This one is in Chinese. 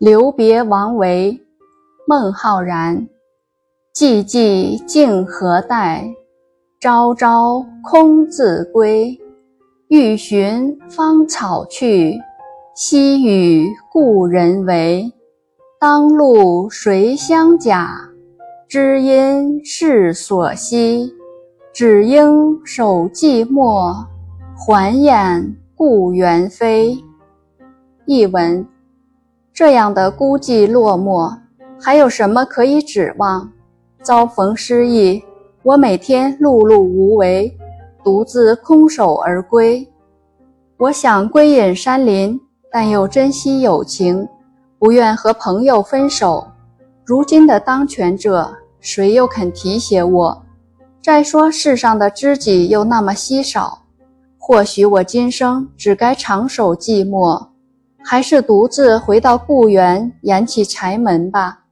留别王维，孟浩然。寂寂竟何待？朝朝空自归。欲寻芳草去，惜与故人违。当路谁相甲？知音是所惜。只应守寂寞，还掩故园飞。译文：这样的孤寂落寞，还有什么可以指望？遭逢失意，我每天碌碌无为，独自空手而归。我想归隐山林，但又珍惜友情，不愿和朋友分手。如今的当权者，谁又肯提携我？再说世上的知己又那么稀少，或许我今生只该长守寂寞，还是独自回到故园，掩起柴门吧。